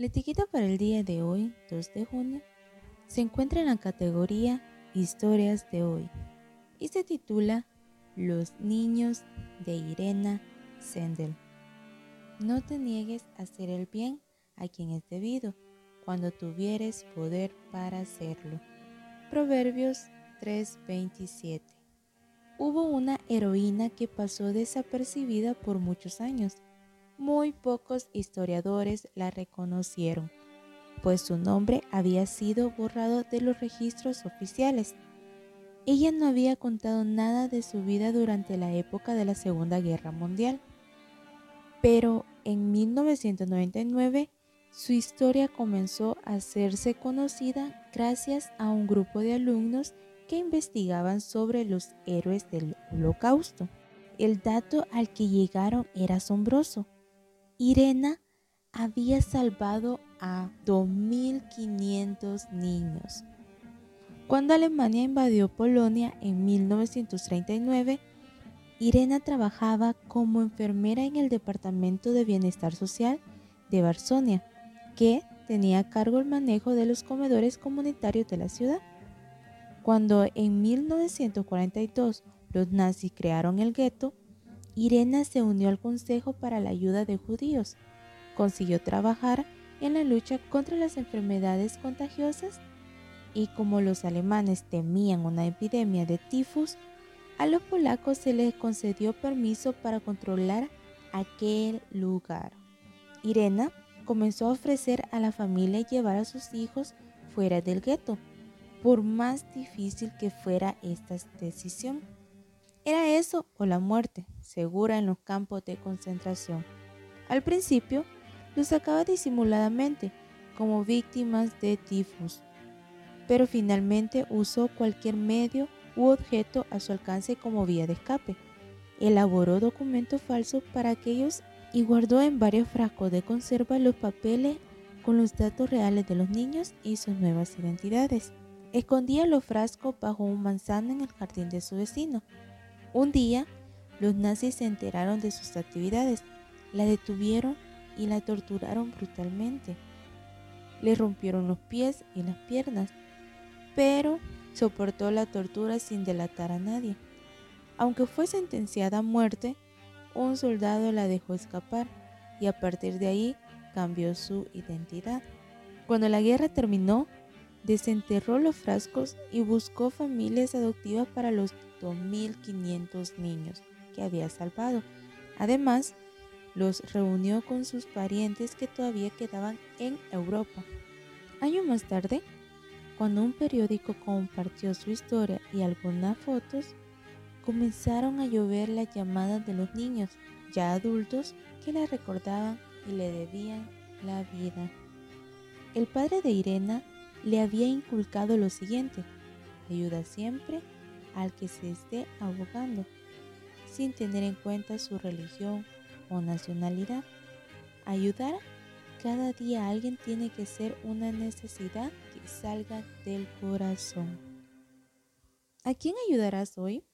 La etiqueta para el día de hoy, 2 de junio, se encuentra en la categoría Historias de hoy y se titula Los niños de Irena Sendel. No te niegues a hacer el bien a quien es debido, cuando tuvieres poder para hacerlo. Proverbios 3:27 Hubo una heroína que pasó desapercibida por muchos años muy pocos historiadores la reconocieron, pues su nombre había sido borrado de los registros oficiales. Ella no había contado nada de su vida durante la época de la Segunda Guerra Mundial, pero en 1999 su historia comenzó a hacerse conocida gracias a un grupo de alumnos que investigaban sobre los héroes del holocausto. El dato al que llegaron era asombroso Irena había salvado a 2.500 niños. Cuando Alemania invadió Polonia en 1939, Irena trabajaba como enfermera en el Departamento de Bienestar Social de Varsovia, que tenía a cargo el manejo de los comedores comunitarios de la ciudad. Cuando en 1942 los nazis crearon el gueto, Irena se unió al Consejo para la Ayuda de Judíos. Consiguió trabajar en la lucha contra las enfermedades contagiosas y como los alemanes temían una epidemia de tifus, a los polacos se les concedió permiso para controlar aquel lugar. Irena comenzó a ofrecer a la familia llevar a sus hijos fuera del gueto, por más difícil que fuera esta decisión. Era eso o la muerte, segura en los campos de concentración. Al principio, los sacaba disimuladamente, como víctimas de tifus, pero finalmente usó cualquier medio u objeto a su alcance como vía de escape. Elaboró documentos falsos para aquellos y guardó en varios frascos de conserva los papeles con los datos reales de los niños y sus nuevas identidades. Escondía los frascos bajo un manzano en el jardín de su vecino. Un día, los nazis se enteraron de sus actividades, la detuvieron y la torturaron brutalmente. Le rompieron los pies y las piernas, pero soportó la tortura sin delatar a nadie. Aunque fue sentenciada a muerte, un soldado la dejó escapar y a partir de ahí cambió su identidad. Cuando la guerra terminó, desenterró los frascos y buscó familias adoptivas para los 2.500 niños que había salvado. Además, los reunió con sus parientes que todavía quedaban en Europa. Años más tarde, cuando un periódico compartió su historia y algunas fotos, comenzaron a llover las llamadas de los niños, ya adultos, que la recordaban y le debían la vida. El padre de Irena le había inculcado lo siguiente, ayuda siempre al que se esté ahogando, sin tener en cuenta su religión o nacionalidad. Ayudar cada día a alguien tiene que ser una necesidad que salga del corazón. ¿A quién ayudarás hoy?